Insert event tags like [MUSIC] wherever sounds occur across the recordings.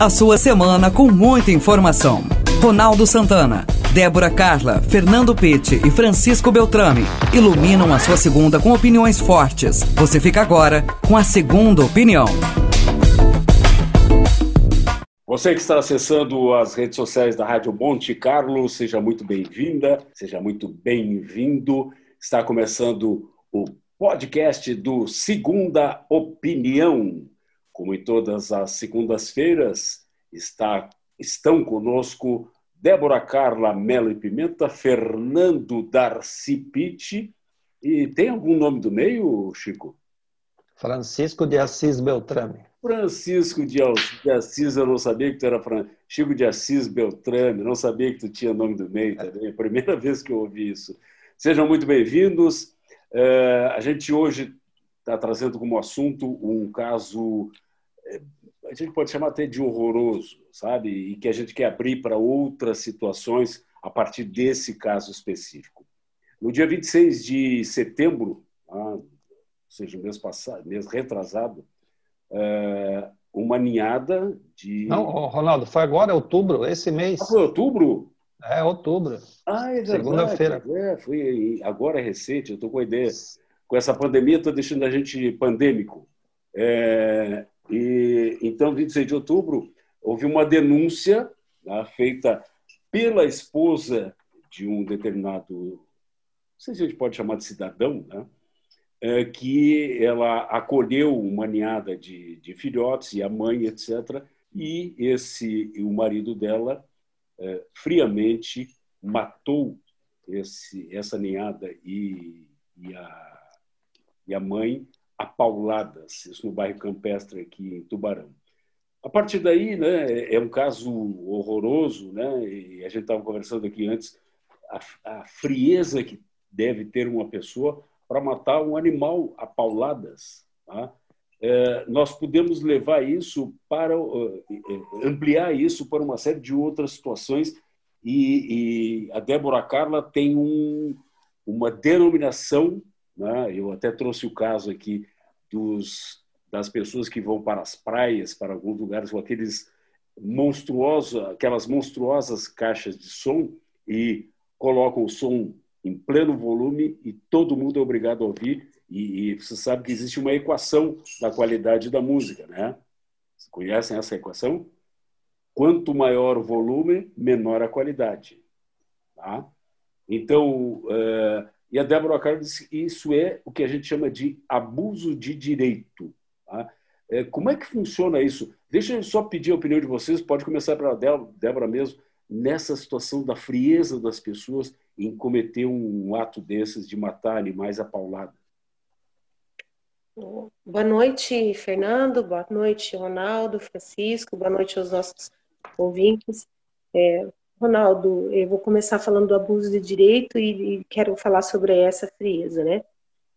A sua semana com muita informação. Ronaldo Santana, Débora Carla, Fernando Pitti e Francisco Beltrame iluminam a sua segunda com opiniões fortes. Você fica agora com a segunda opinião. Você que está acessando as redes sociais da Rádio Monte Carlo, seja muito bem-vinda, seja muito bem-vindo. Está começando o podcast do Segunda Opinião. Como em todas as segundas-feiras, está, estão conosco Débora Carla Melo e Pimenta, Fernando Darcy Pitti. E tem algum nome do meio, Chico? Francisco de Assis Beltrame. Francisco de Assis, eu não sabia que tu era Fran... Chico de Assis Beltrame, não sabia que tu tinha nome do meio também, é a primeira [LAUGHS] vez que eu ouvi isso. Sejam muito bem-vindos. Uh, a gente hoje está trazendo como assunto um caso, a gente pode chamar até de horroroso, sabe? E que a gente quer abrir para outras situações a partir desse caso específico. No dia 26 de setembro, ah, ou seja, mês passado, mês retrasado, uh, uma ninhada de. Não, Ronaldo, foi agora, outubro, esse mês. Ah, foi outubro? É, outubro. Ah, é Segunda-feira. É, foi agora é recente, eu estou com a ideia. Com essa pandemia, estou deixando a gente pandêmico. É, e, então, 26 de outubro, houve uma denúncia né, feita pela esposa de um determinado, não sei se a gente pode chamar de cidadão, né? É, que ela acolheu uma ninhada de, de filhotes e a mãe, etc. E esse, o marido dela, é, friamente matou esse, essa ninhada e, e, a, e a mãe a pauladas, isso no bairro Campestre aqui em Tubarão. A partir daí, né, é um caso horroroso, né, e a gente estava conversando aqui antes, a, a frieza que deve ter uma pessoa para matar um animal a pauladas. Tá? É, nós podemos levar isso para ampliar isso para uma série de outras situações e, e a Débora Carla tem um, uma denominação, né? eu até trouxe o caso aqui dos, das pessoas que vão para as praias, para alguns lugares com aqueles monstruosos, aquelas monstruosas caixas de som e colocam o som em pleno volume e todo mundo é obrigado a ouvir. E, e você sabe que existe uma equação da qualidade da música, né? Vocês conhecem essa equação? Quanto maior o volume, menor a qualidade. Tá? Então, uh, e a Débora Carlos disse que isso é o que a gente chama de abuso de direito. Tá? Uh, como é que funciona isso? Deixa eu só pedir a opinião de vocês, pode começar pela Débora mesmo, nessa situação da frieza das pessoas em cometer um ato desses de matar animais a paulada? Boa noite, Fernando. Boa noite, Ronaldo, Francisco. Boa noite aos nossos ouvintes. É, Ronaldo, eu vou começar falando do abuso de direito e, e quero falar sobre essa frieza, né?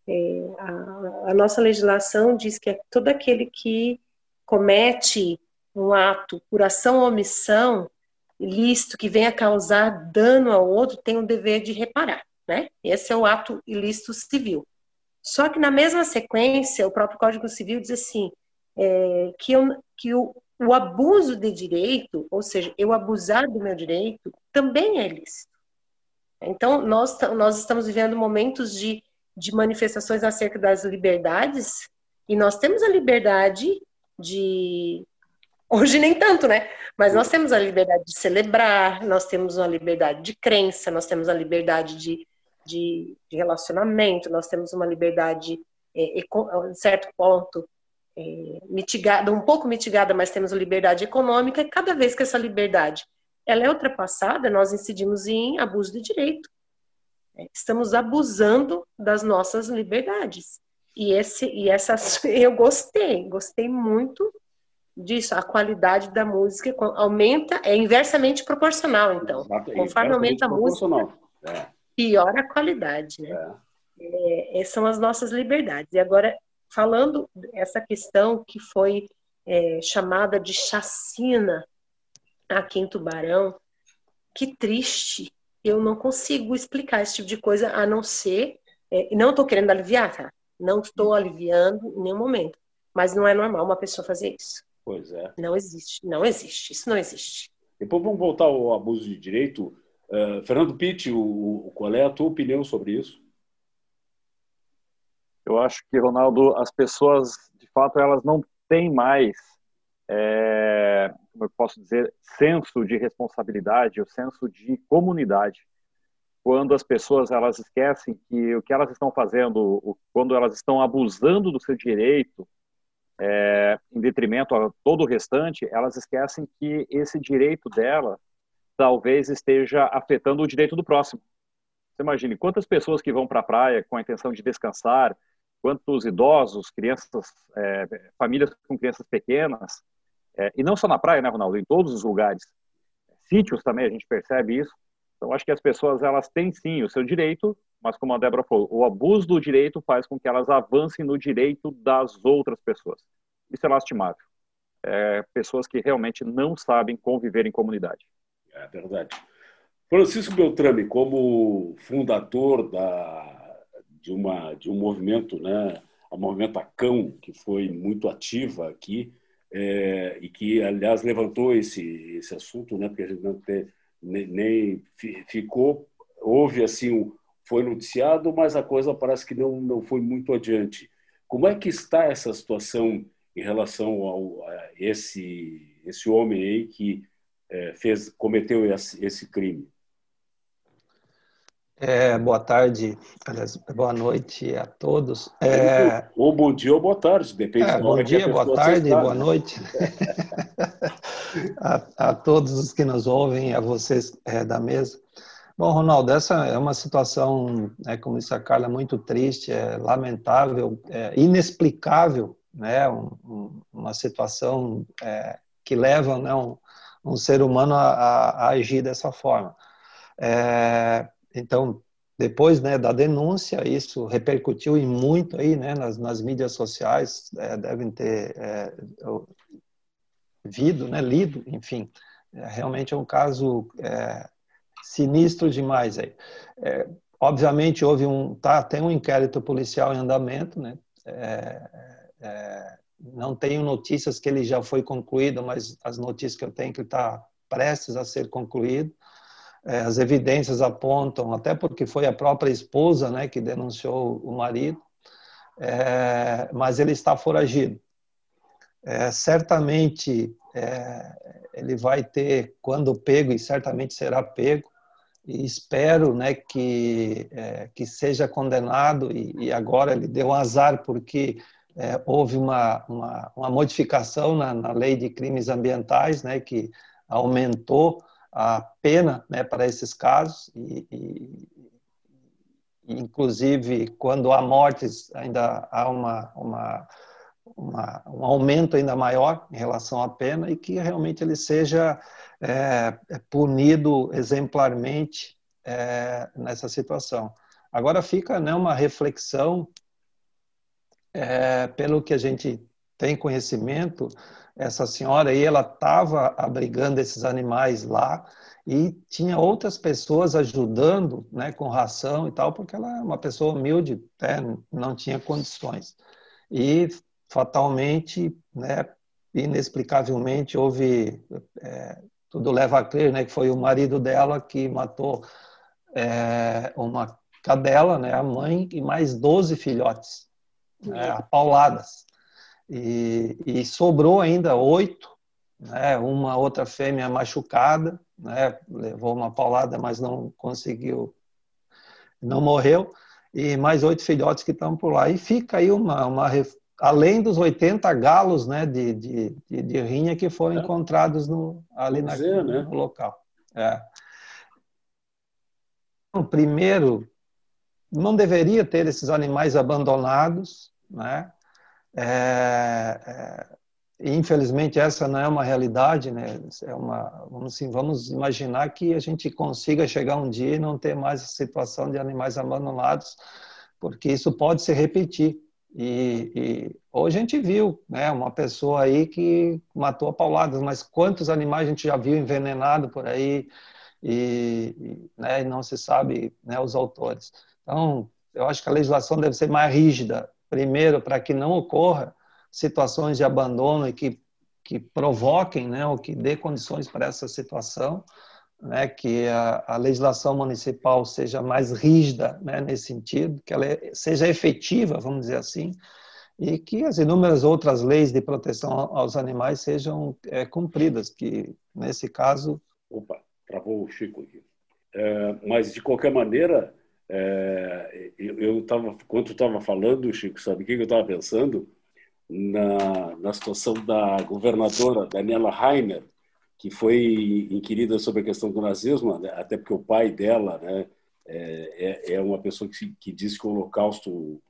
É, a, a, nossa legislação diz que é todo aquele que comete um ato por ação ou omissão ilícito que venha causar dano ao outro tem o dever de reparar, né? Esse é o ato ilícito civil. Só que na mesma sequência, o próprio Código Civil diz assim, é, que, eu, que o, o abuso de direito, ou seja, eu abusar do meu direito, também é ilícito. Então, nós, nós estamos vivendo momentos de, de manifestações acerca das liberdades, e nós temos a liberdade de Hoje nem tanto, né? Mas nós temos a liberdade de celebrar, nós temos a liberdade de crença, nós temos a liberdade de, de, de relacionamento, nós temos uma liberdade, é, em certo ponto, é, mitigada, um pouco mitigada, mas temos liberdade econômica, e cada vez que essa liberdade ela é ultrapassada, nós incidimos em abuso de direito. É, estamos abusando das nossas liberdades. E, esse, e essas, [LAUGHS] eu gostei, gostei muito disso, a qualidade da música aumenta, é inversamente proporcional, então. Exato, Conforme aumenta a música, é. piora a qualidade, né? É. É, são as nossas liberdades. E agora, falando essa questão que foi é, chamada de chacina aqui em Tubarão, que triste. Eu não consigo explicar esse tipo de coisa, a não ser. É, não estou querendo aliviar, tá? Não estou aliviando em nenhum momento. Mas não é normal uma pessoa fazer isso. Pois é. Não existe, não existe, isso não existe. Depois vamos voltar ao abuso de direito. Uh, Fernando Pitti, o, o, qual é a tua opinião sobre isso? Eu acho que, Ronaldo, as pessoas, de fato, elas não têm mais, é, como eu posso dizer, senso de responsabilidade, o senso de comunidade. Quando as pessoas elas esquecem que o que elas estão fazendo, quando elas estão abusando do seu direito, é, em detrimento a todo o restante, elas esquecem que esse direito dela talvez esteja afetando o direito do próximo. Você imagine quantas pessoas que vão para a praia com a intenção de descansar, quantos idosos, crianças, é, famílias com crianças pequenas, é, e não só na praia, né, Ronaldo, em todos os lugares. Sítios também a gente percebe isso. Então, acho que as pessoas elas têm sim o seu direito, mas como a Débora falou, o abuso do direito faz com que elas avancem no direito das outras pessoas. Isso é lastimável. É, pessoas que realmente não sabem conviver em comunidade. É verdade. Francisco Beltrame, como fundador da de, uma, de um movimento, né, a Movimento Acão, que foi muito ativa aqui, é, e que, aliás, levantou esse, esse assunto, né, porque a gente não tem, nem, nem ficou, houve assim, foi noticiado, mas a coisa parece que não, não foi muito adiante. Como é que está essa situação em relação ao, a esse, esse homem aí que é, fez, cometeu esse, esse crime? É, boa tarde, aliás, boa noite a todos. É... Ou bom dia ou boa tarde, depende é, Bom dia, boa tarde, boa noite [LAUGHS] a, a, todos os que nos ouvem, a vocês é, da mesa. Bom, Ronaldo, essa é uma situação, é, como disse a Carla, muito triste, é lamentável, é inexplicável, né? Um, um, uma situação é, que leva né, um, um ser humano a, a, a agir dessa forma. É, então, depois né, da denúncia, isso repercutiu em muito aí, né, nas, nas mídias sociais, é, devem ter é, vido, né, lido, enfim. É, realmente é um caso é, sinistro demais aí. É, obviamente houve um, tá, tem um inquérito policial em andamento, né, é, não tenho notícias que ele já foi concluído, mas as notícias que eu tenho que está prestes a ser concluído. É, as evidências apontam, até porque foi a própria esposa né, que denunciou o marido, é, mas ele está foragido. É, certamente é, ele vai ter, quando pego, e certamente será pego, e espero né, que, é, que seja condenado, e, e, agora ele deu um azar porque é, houve uma, uma, uma modificação na, na, lei de crimes ambientais, né, que aumentou a pena né, para esses casos e, e, inclusive quando há mortes ainda há uma, uma, uma, um aumento ainda maior em relação à pena e que realmente ele seja é, punido exemplarmente é, nessa situação. Agora fica né, uma reflexão é, pelo que a gente tem conhecimento essa senhora aí, ela estava abrigando esses animais lá e tinha outras pessoas ajudando, né, com ração e tal, porque ela é uma pessoa humilde, né, não tinha condições. E fatalmente, né, inexplicavelmente, houve é, tudo leva a crer, né, que foi o marido dela que matou é, uma cadela, né, a mãe e mais 12 filhotes, né, apauladas. E, e sobrou ainda oito, né, uma outra fêmea machucada, né, levou uma paulada, mas não conseguiu, não morreu, e mais oito filhotes que estão por lá. E fica aí uma, uma além dos 80 galos né, de, de, de, de rinha que foram é. encontrados no, ali na, dizer, né? no local. É. Primeiro, não deveria ter esses animais abandonados, né? É, é, infelizmente essa não é uma realidade, né? É uma, vamos assim, vamos imaginar que a gente consiga chegar um dia e não ter mais a situação de animais abandonados, porque isso pode se repetir. E, e hoje a gente viu, né, uma pessoa aí que matou a pauladas, mas quantos animais a gente já viu envenenado por aí e, e, né, não se sabe, né, os autores. Então, eu acho que a legislação deve ser mais rígida Primeiro, para que não ocorra situações de abandono e que que provoquem, né, ou que dê condições para essa situação, né, que a, a, legislação municipal seja mais rígida né, nesse sentido, que ela seja efetiva, vamos dizer assim, e que as inúmeras outras leis de proteção aos animais sejam é, cumpridas, que nesse caso... Opa, travou o Chico aqui. É, mas, de qualquer maneira, é, eu estava, quando estava falando, Chico, sabe o que eu estava pensando? Na, na situação da governadora Daniela Rainer, que foi inquirida sobre a questão do nazismo, né, até porque o pai dela né, é, é, é uma pessoa que, que diz que o holocausto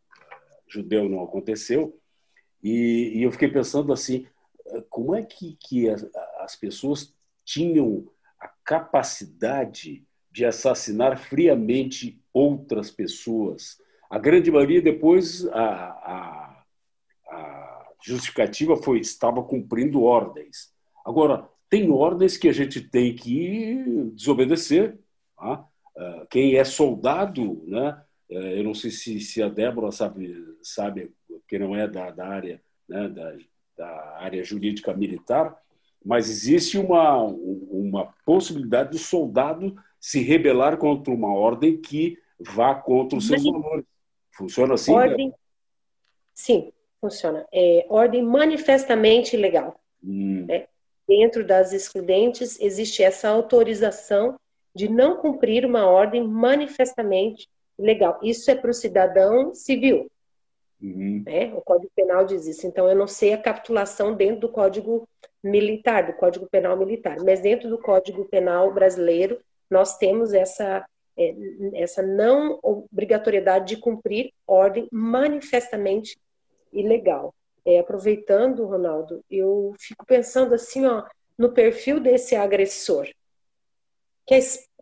judeu não aconteceu. E, e eu fiquei pensando assim, como é que, que as, as pessoas tinham a capacidade de assassinar friamente outras pessoas? A grande maioria depois a, a, a justificativa foi estava cumprindo ordens. Agora tem ordens que a gente tem que desobedecer. Tá? Quem é soldado, né? É, eu não sei se, se a Débora sabe, sabe que não é da, da área né, da, da, área jurídica militar, mas existe uma, uma possibilidade do soldado se rebelar contra uma ordem que vá contra os seus valores. Funciona assim? Ordem, sim, funciona. É, ordem manifestamente ilegal. Hum. Né? Dentro das excludentes existe essa autorização de não cumprir uma ordem manifestamente legal. Isso é para o cidadão civil. Uhum. Né? O Código Penal diz isso. Então, eu não sei a capitulação dentro do Código Militar, do Código Penal Militar, mas dentro do Código Penal brasileiro, nós temos essa, é, essa não obrigatoriedade de cumprir ordem manifestamente ilegal. É, aproveitando, Ronaldo, eu fico pensando assim, ó, no perfil desse agressor. Que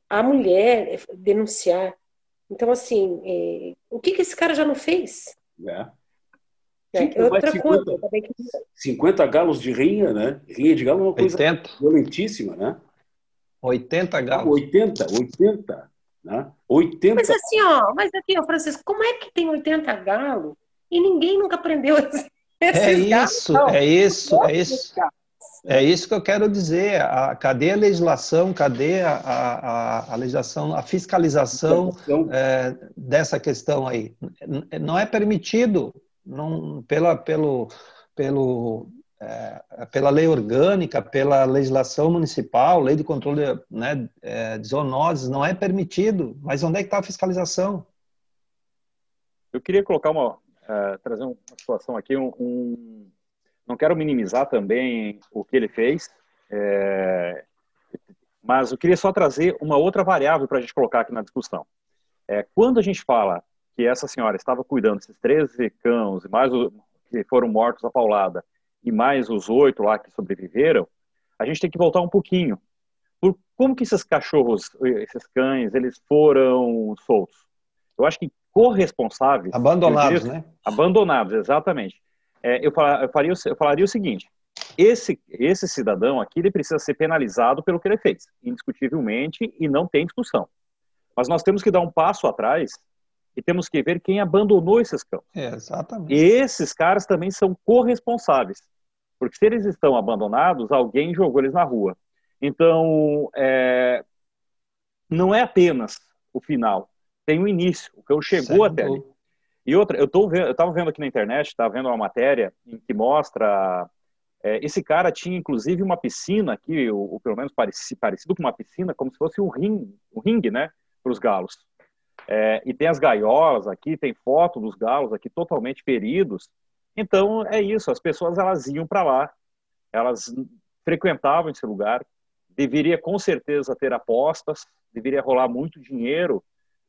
a mulher denunciar então, assim, é, o que, que esse cara já não fez? É. É, outra 50, coisa. 50 galos de rinha, né? Rinha de galo é uma coisa 80. violentíssima, né? 80 galos. 80, 80. Né? 80. Mas assim, ó, mas aqui, ó, Francisco, como é que tem 80 galos e ninguém nunca prendeu [LAUGHS] esse, é isso, é isso, é isso. É isso que eu quero dizer. A, cadê a legislação? Cadê a, a, a legislação, a fiscalização é, dessa questão aí? Não é permitido não, pela, pelo, pelo, é, pela lei orgânica, pela legislação municipal, lei de controle né, é, de zoonoses, não é permitido. Mas onde é que está a fiscalização? Eu queria colocar uma, uh, trazer uma situação aqui, um, um não quero minimizar também o que ele fez, é, mas eu queria só trazer uma outra variável para a gente colocar aqui na discussão. É, quando a gente fala que essa senhora estava cuidando desses 13 cães, mais os que foram mortos a paulada, e mais os oito lá que sobreviveram, a gente tem que voltar um pouquinho. Por como que esses cachorros, esses cães, eles foram soltos? Eu acho que corresponsáveis... Abandonados, né? Abandonados, exatamente é, eu, eu, faria, eu falaria o seguinte: esse, esse cidadão aqui ele precisa ser penalizado pelo que ele fez, indiscutivelmente, e não tem discussão. Mas nós temos que dar um passo atrás e temos que ver quem abandonou esses cães. É, exatamente. E esses caras também são corresponsáveis, porque se eles estão abandonados, alguém jogou eles na rua. Então, é, não é apenas o final, tem o início, o cão chegou até ali. E outra, eu tô vendo, eu estava vendo aqui na internet, estava vendo uma matéria em que mostra é, esse cara tinha inclusive uma piscina aqui, ou, ou pelo menos parecido, parecido com uma piscina, como se fosse um ringue, um ringue, né, para os galos. É, e tem as gaiolas aqui, tem foto dos galos aqui totalmente feridos. Então é isso, as pessoas elas iam para lá, elas frequentavam esse lugar. Deveria com certeza ter apostas, deveria rolar muito dinheiro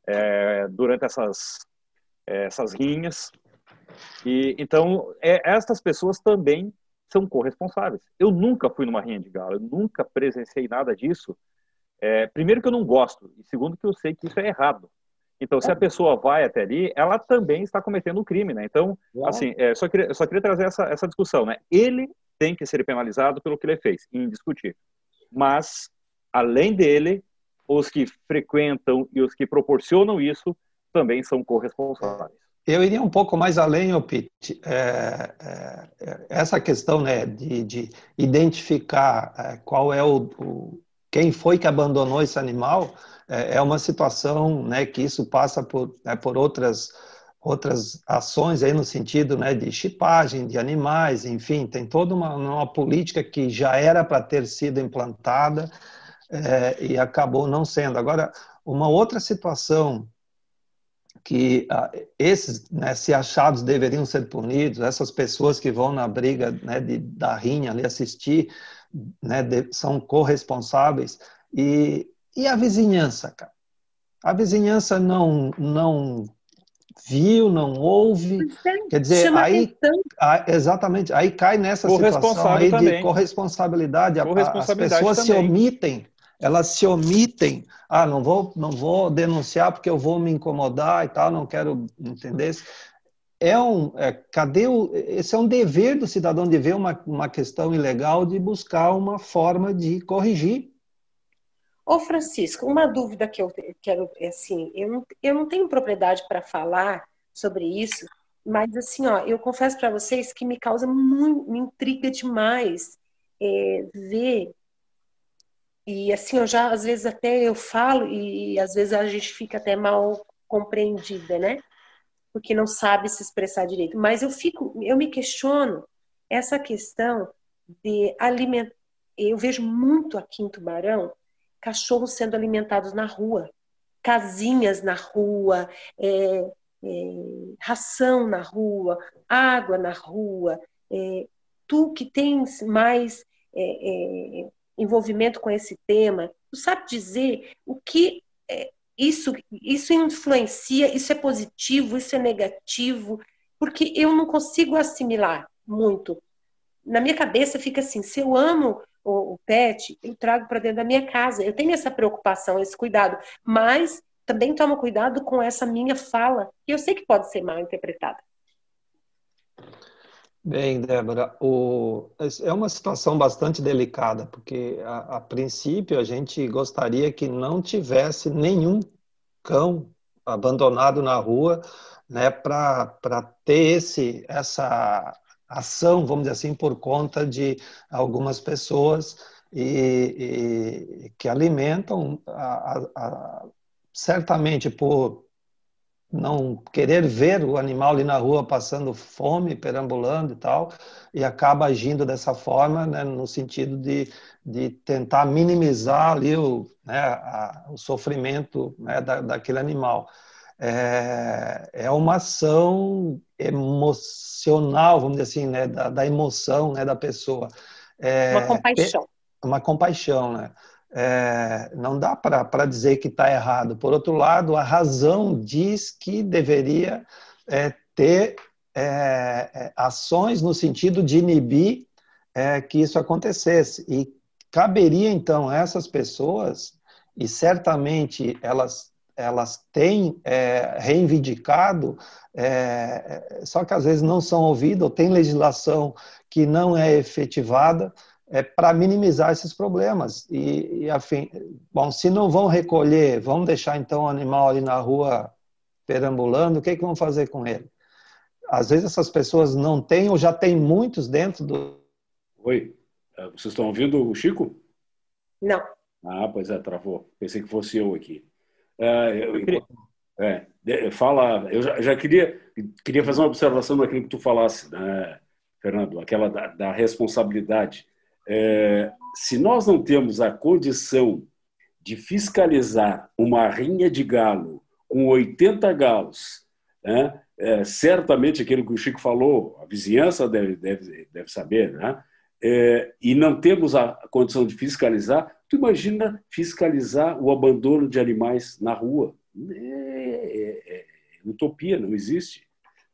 é, durante essas é, essas rinhas. E então é, estas pessoas também são corresponsáveis. Eu nunca fui numa rinha de galo, eu nunca presenciei nada disso. É, primeiro que eu não gosto e segundo que eu sei que isso é errado. Então, se a pessoa vai até ali, ela também está cometendo um crime, né? Então, assim, é, só queria, só queria trazer essa, essa discussão, né? Ele tem que ser penalizado pelo que ele fez, indiscutível. Mas, além dele, os que frequentam e os que proporcionam isso também são corresponsáveis. Eu iria um pouco mais além, Pete. É, é, essa questão né, de, de identificar é, qual é o, o, quem foi que abandonou esse animal é, é uma situação né, que isso passa por, né, por outras outras ações aí no sentido né, de chipagem de animais, enfim, tem toda uma, uma política que já era para ter sido implantada é, e acabou não sendo. Agora, uma outra situação que ah, esses, né, se achados deveriam ser punidos, essas pessoas que vão na briga né, de, da rinha ali assistir, né, de, são corresponsáveis, e, e a vizinhança, cara? A vizinhança não, não viu, não ouve, é, quer dizer, aí, aí, exatamente, aí cai nessa situação aí de corresponsabilidade, corresponsabilidade as pessoas também. se omitem elas se omitem. Ah, não vou, não vou denunciar porque eu vou me incomodar e tal, não quero entender. É um, é, cadê o, esse é um dever do cidadão de ver uma, uma questão ilegal de buscar uma forma de corrigir. Ô Francisco, uma dúvida que eu quero, é assim, eu não, eu não tenho propriedade para falar sobre isso, mas assim, ó, eu confesso para vocês que me causa muito, me intriga demais é, ver e assim, eu já, às vezes até eu falo e às vezes a gente fica até mal compreendida, né? Porque não sabe se expressar direito. Mas eu fico, eu me questiono essa questão de alimentar. Eu vejo muito aqui em Tubarão cachorros sendo alimentados na rua, casinhas na rua, é, é, ração na rua, água na rua. É, tu que tens mais é, é, envolvimento com esse tema, tu sabe dizer o que é, isso, isso influencia, isso é positivo, isso é negativo, porque eu não consigo assimilar muito. Na minha cabeça fica assim, se eu amo o, o pet, eu trago para dentro da minha casa. Eu tenho essa preocupação, esse cuidado, mas também tomo cuidado com essa minha fala, que eu sei que pode ser mal interpretada. Bem, Débora, o, é uma situação bastante delicada, porque a, a, princípio a gente gostaria que não tivesse nenhum cão abandonado na rua, né, para ter esse, essa ação, vamos dizer assim, por conta de algumas pessoas e, e que alimentam a, a, certamente por não querer ver o animal ali na rua passando fome, perambulando e tal, e acaba agindo dessa forma, né, no sentido de, de tentar minimizar ali o, né, a, o sofrimento né, da, daquele animal. É, é uma ação emocional, vamos dizer assim, né, da, da emoção né, da pessoa. É, uma compaixão. Uma compaixão, né? É, não dá para dizer que está errado. Por outro lado, a razão diz que deveria é, ter é, é ações no sentido de inibir é, que isso acontecesse. E caberia, então, a essas pessoas, e certamente elas elas têm é, reivindicado, é, só que às vezes não são ouvidas, ou tem legislação que não é efetivada, é, para minimizar esses problemas. E, e, afim, bom, se não vão recolher, vão deixar então o animal ali na rua perambulando, o que, é que vão fazer com ele? Às vezes essas pessoas não têm ou já tem muitos dentro do. Oi, é, vocês estão ouvindo o Chico? Não. Ah, pois é, travou. Pensei que fosse eu aqui. É, eu, é, fala, eu já, já, queria, queria fazer uma observação naquilo que tu falasse, né, Fernando, aquela da, da responsabilidade é, se nós não temos a condição de fiscalizar uma rinha de galo com 80 galos, né, é, certamente aquilo que o Chico falou, a vizinhança deve, deve, deve saber, né, é, e não temos a condição de fiscalizar, tu imagina fiscalizar o abandono de animais na rua? É, é, é utopia, não existe.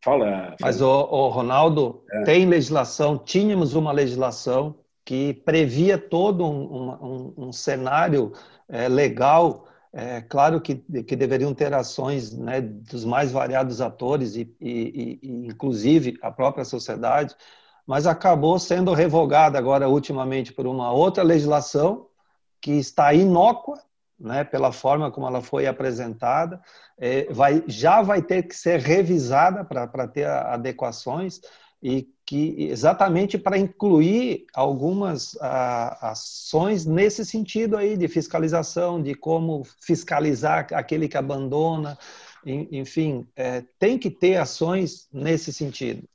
Fala. fala. Mas, o, o Ronaldo, é. tem legislação, tínhamos uma legislação que previa todo um, um, um cenário é, legal. É, claro que, que deveriam ter ações né, dos mais variados atores e, e, e, inclusive, a própria sociedade, mas acabou sendo revogada agora ultimamente por uma outra legislação que está inócua, né, pela forma como ela foi apresentada, é, vai, já vai ter que ser revisada para ter adequações e que exatamente para incluir algumas a, ações nesse sentido aí de fiscalização, de como fiscalizar aquele que abandona, enfim, é, tem que ter ações nesse sentido.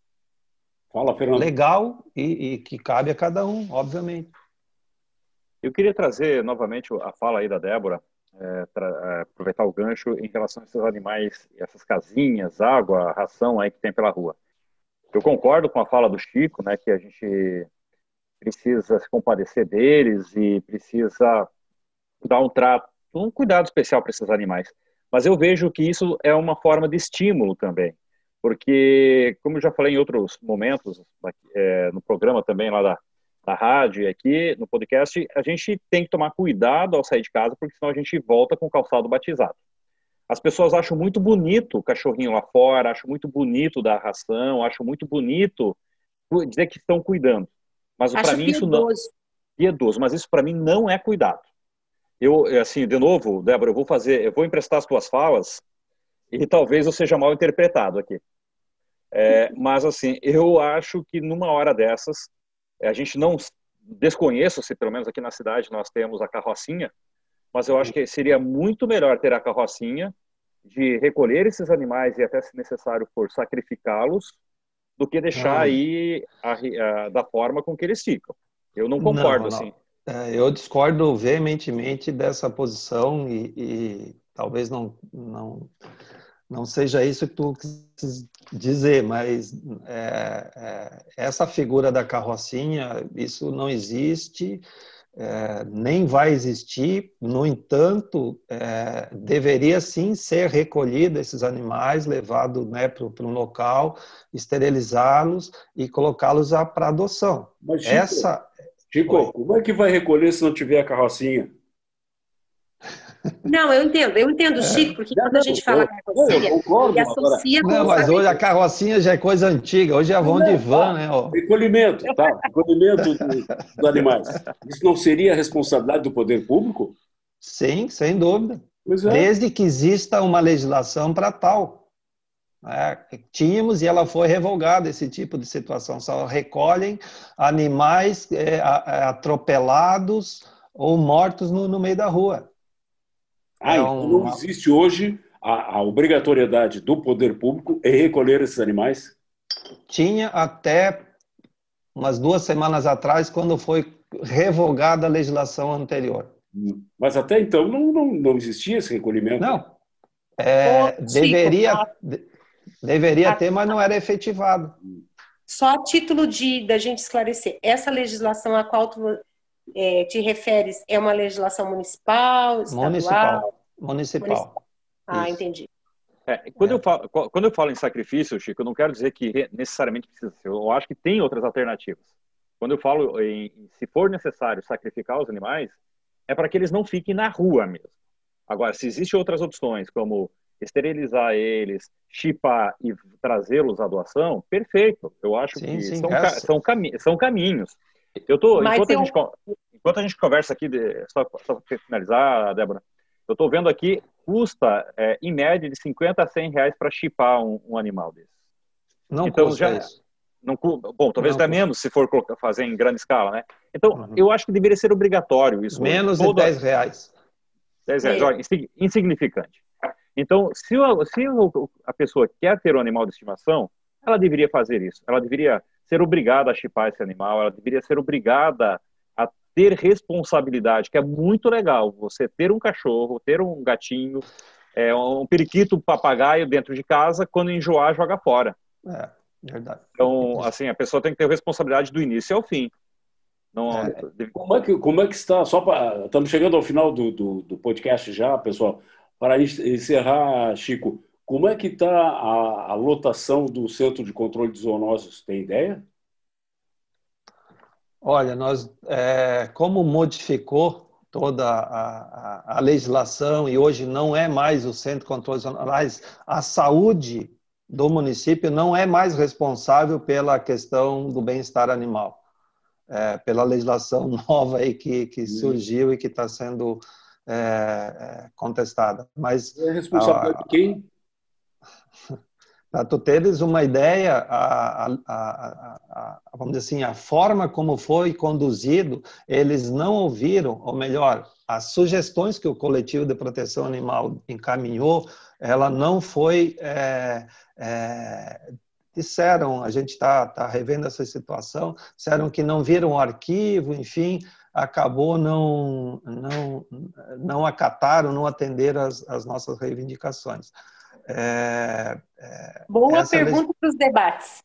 Fala, Fernando. Legal e, e que cabe a cada um, obviamente. Eu queria trazer novamente a fala aí da Débora, é, é, aproveitar o gancho em relação a esses animais, essas casinhas, água, ração aí que tem pela rua. Eu concordo com a fala do Chico, né, que a gente precisa se compadecer deles e precisa dar um trato, um cuidado especial para esses animais. Mas eu vejo que isso é uma forma de estímulo também, porque, como eu já falei em outros momentos, é, no programa também lá da, da rádio e aqui no podcast, a gente tem que tomar cuidado ao sair de casa, porque senão a gente volta com o calçado batizado. As pessoas acham muito bonito o cachorrinho lá fora, acham muito bonito da ração, acham muito bonito dizer que estão cuidando. Mas para mim isso não piedoso, mas isso para mim não é cuidado. Eu assim, de novo, Débora, eu vou fazer, eu vou emprestar as tuas falas e talvez eu seja mal interpretado aqui. É, mas assim, eu acho que numa hora dessas a gente não desconheço se pelo menos aqui na cidade nós temos a carrocinha, mas eu acho que seria muito melhor ter a carrocinha de recolher esses animais e até se necessário for sacrificá-los do que deixar ah. aí a, a, da forma com que eles ficam. Eu não concordo não, não. assim. É, eu discordo veementemente dessa posição e, e talvez não, não não seja isso que tu quis dizer, mas é, é, essa figura da carrocinha, isso não existe é, nem vai existir. No entanto, é, deveria sim ser recolhido esses animais, levado né, para um local, esterilizá-los e colocá-los para adoção. Mas, Chico, Essa... Chico, como é que vai recolher se não tiver a carrocinha? Não, eu entendo, eu entendo, Chico, porque quando a gente fala carrocinha, ele associa com Não, mas hoje a carrocinha já é coisa antiga, hoje é vão de van, né? Ó. Recolhimento, tá? Recolhimento dos animais. [LAUGHS] Isso não seria responsabilidade do poder público? Sim, sem dúvida. É. Desde que exista uma legislação para tal. É, tínhamos e ela foi revogada esse tipo de situação. Só recolhem animais é, atropelados ou mortos no, no meio da rua. Ah, então não existe hoje a, a, obrigatoriedade do poder público em recolher esses animais? Tinha até umas duas semanas atrás, quando foi revogada a legislação anterior. Hum. Mas até então não, não, não existia esse recolhimento? Não. É, deveria, deveria ter, mas não era efetivado. Só a título de da gente esclarecer, essa legislação a qual tu é, te referes é uma legislação municipal, estadual? Municipal. Municipal. municipal. Ah, Isso. entendi. É, quando, é. Eu falo, quando eu falo em sacrifício, Chico, eu não quero dizer que necessariamente precisa ser. Eu acho que tem outras alternativas. Quando eu falo em, se for necessário sacrificar os animais, é para que eles não fiquem na rua mesmo. Agora, se existem outras opções, como esterilizar eles, chipar e trazê-los à doação, perfeito. Eu acho sim, que sim, são, são, cami são caminhos. Eu tô, enquanto, eu... A gente, enquanto a gente conversa aqui, de, só, só para finalizar, Débora, eu estou vendo aqui, custa é, em média de 50 a 100 reais para chipar um, um, animal desse. Não então, custa já, isso. Não, bom, talvez até menos se for fazer em grande escala, né? Então, uhum. eu acho que deveria ser obrigatório isso. Menos de 10 reais. 10 reais, olha, insignificante. Então, se, se a pessoa quer ter um animal de estimação, ela deveria fazer isso. Ela deveria ser obrigada a chipar esse animal, ela deveria ser obrigada a ter responsabilidade, que é muito legal você ter um cachorro, ter um gatinho, é, um periquito, um papagaio dentro de casa, quando enjoar, joga fora. É, verdade. Então, assim, a pessoa tem que ter responsabilidade do início ao fim. Não, é. como, é que, como é que está? Só para estamos chegando ao final do, do, do podcast já, pessoal. Para encerrar, Chico, como é que está a, a, lotação do Centro de Controle de Zoonoses? Tem ideia? Olha, nós, é, como modificou toda a, a, a, legislação e hoje não é mais o Centro de Controle de Zoonoses, a saúde do município não é mais responsável pela questão do bem-estar animal. É, pela legislação [LAUGHS] nova aí que, que surgiu e que está sendo é, é, contestada. Mas é responsabilidade de quem? Para [LAUGHS] tu teres uma ideia, a, a, a, vamos dizer assim, a forma como foi conduzido, eles não ouviram, ou melhor, as sugestões que o coletivo de proteção animal encaminhou, ela não foi é, é, disseram, a gente está tá revendo essa situação, disseram que não viram o arquivo, enfim, acabou não não não acataram, não atenderam as, as nossas reivindicações. É, é, Boa pergunta para os debates.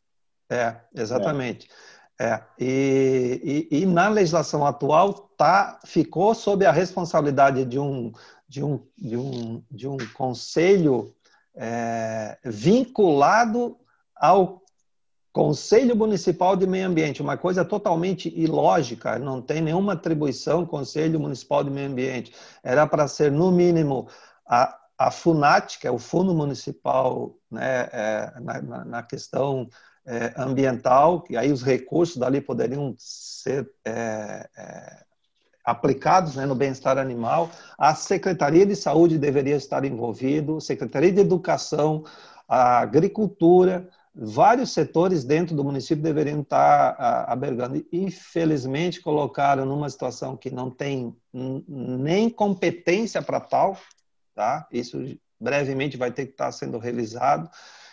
É, exatamente. É, e, e, e, na legislação atual tá, ficou sob a responsabilidade de um, de um, de um, de um conselho é, vinculado ao Conselho Municipal de Meio Ambiente, uma coisa totalmente ilógica, não tem nenhuma atribuição Conselho Municipal de Meio Ambiente. Era para ser, no mínimo, a, a FUNAT, que é o Fundo Municipal né, é, na, na, questão é, ambiental, que aí os recursos dali poderiam ser é, é, aplicados né, no bem-estar animal. A Secretaria de Saúde deveria estar envolvido, Secretaria de Educação, a Agricultura, vários setores dentro do município deveriam estar abergando. Infelizmente, colocaram numa situação que não tem nem competência para tal, tá? Isso brevemente vai ter que estar sendo realizado.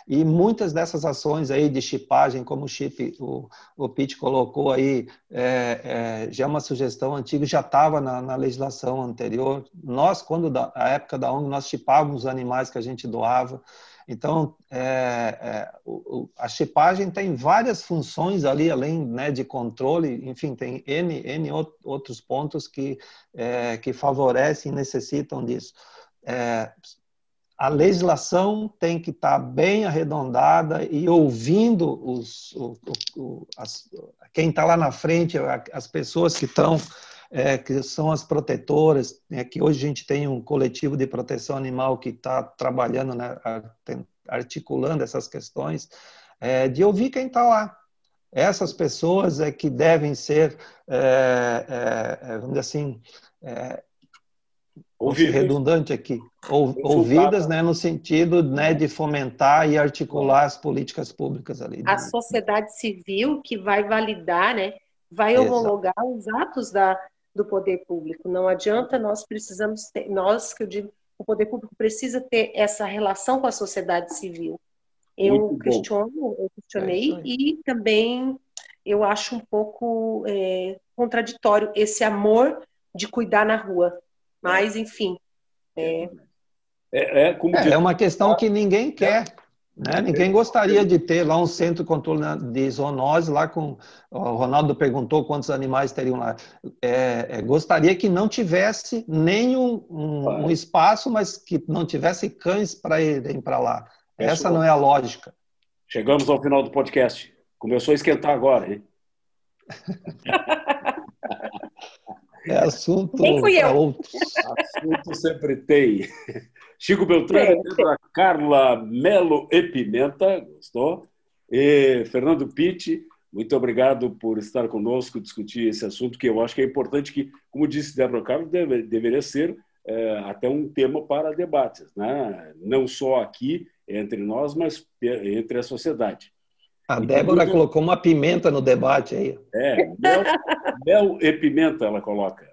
E muitas dessas ações aí de chipagem, como o chip, o, o Pete colocou aí, é, é, já é uma sugestão antiga, já estava na, na, legislação anterior. Nós, quando da a época da ONG, nós chipávamos os animais que a gente doava. Então, é, é, o, a chipagem tem várias funções ali, além né, de controle, enfim, tem N, N outros pontos que, é, que favorecem e necessitam disso é, a legislação tem que estar bem arredondada e ouvindo os, o, o, as, quem está lá na frente, as pessoas que estão, é, que são as protetoras, né, que hoje a gente tem um coletivo de proteção animal que está trabalhando, né, articulando essas questões, é, de ouvir quem está lá. Essas pessoas é que devem ser, é, é, é vamos dizer assim, é, ouvidas. redundante aqui, ou, ouvidas né, no sentido né, de fomentar e articular as políticas públicas ali. A sociedade civil que vai validar, né, vai homologar Exato. os atos da, do poder público. Não adianta, nós precisamos ter, nós que eu digo, o poder público precisa ter essa relação com a sociedade civil. Eu questiono, eu questionei é e também eu acho um pouco é, contraditório esse amor de cuidar na rua. Mas, enfim. É, é, é, como é, é uma questão que ninguém quer. Né? Ninguém gostaria de ter lá um centro de controle de zoonose, lá com. O Ronaldo perguntou quantos animais teriam lá. É, é, gostaria que não tivesse nenhum um, um, espaço, mas que não tivesse cães para irem para lá. Essa não é a lógica. Chegamos ao final do podcast. Começou a esquentar agora, hein? [LAUGHS] É assunto para outros. Assunto sempre tem. [LAUGHS] Chico Beltrame, é, Carla Melo e Pimenta, gostou? E Fernando Pitti, muito obrigado por estar conosco, discutir esse assunto, que eu acho que é importante que, como disse Débora Carlos, deve, deveria ser é, até um tema para debates, né? não só aqui entre nós, mas entre a sociedade. A Débora então, colocou uma pimenta no debate aí. É, mel, mel e pimenta ela coloca.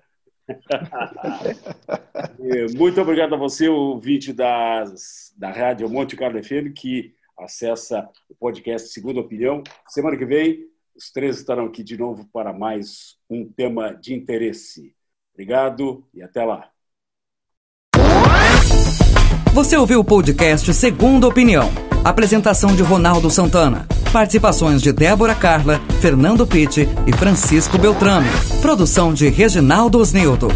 Muito obrigado a você, ouvinte das, da Rádio Monte Carlo FM, que acessa o podcast Segunda Opinião. Semana que vem, os três estarão aqui de novo para mais um tema de interesse. Obrigado e até lá. Você ouviu o podcast Segunda Opinião. Apresentação de Ronaldo Santana. Participações de Débora Carla, Fernando Pitti e Francisco Beltrame. Produção de Reginaldo Osnildo.